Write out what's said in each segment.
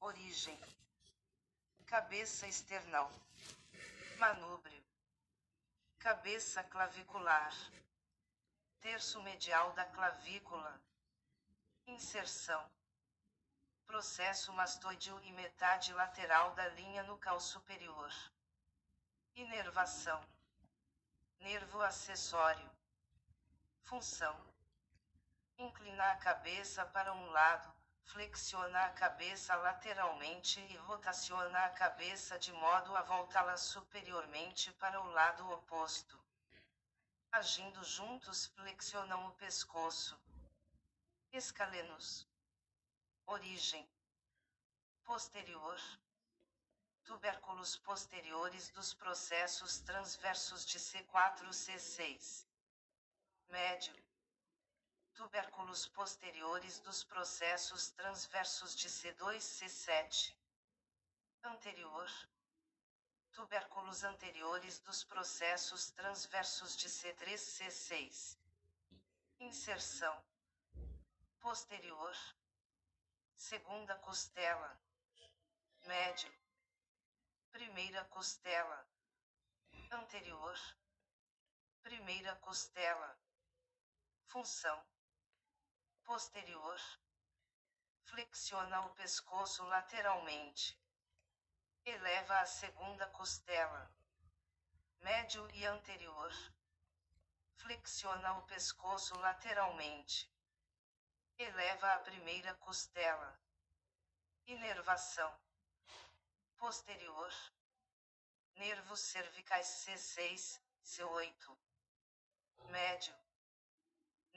Origem. Cabeça external. Manúbrio. Cabeça clavicular. Terço medial da clavícula. Inserção. Processo mastoideo e metade lateral da linha nucal superior. Inervação. Nervo acessório. Função. Inclinar a cabeça para um lado, flexionar a cabeça lateralmente e rotacionar a cabeça de modo a voltá-la superiormente para o lado oposto. Agindo juntos, flexionam o pescoço. Escalenos. Origem. Posterior. Tubérculos posteriores dos processos transversos de C4-C6. Médio. Tubérculos posteriores dos processos transversos de C2-C7. Anterior. Tubérculos anteriores dos processos transversos de C3-C6. Inserção. Posterior. Segunda costela. Médio. Primeira costela. Anterior. Primeira costela. Função. Posterior. Flexiona o pescoço lateralmente. Eleva a segunda costela. Médio e anterior. Flexiona o pescoço lateralmente. Eleva a primeira costela. Inervação. Posterior. Nervos cervicais C6, C8.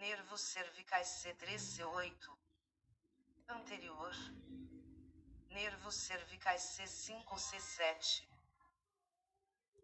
Nervos cervicais C3, C8. Anterior. Nervos cervicais C5, C7.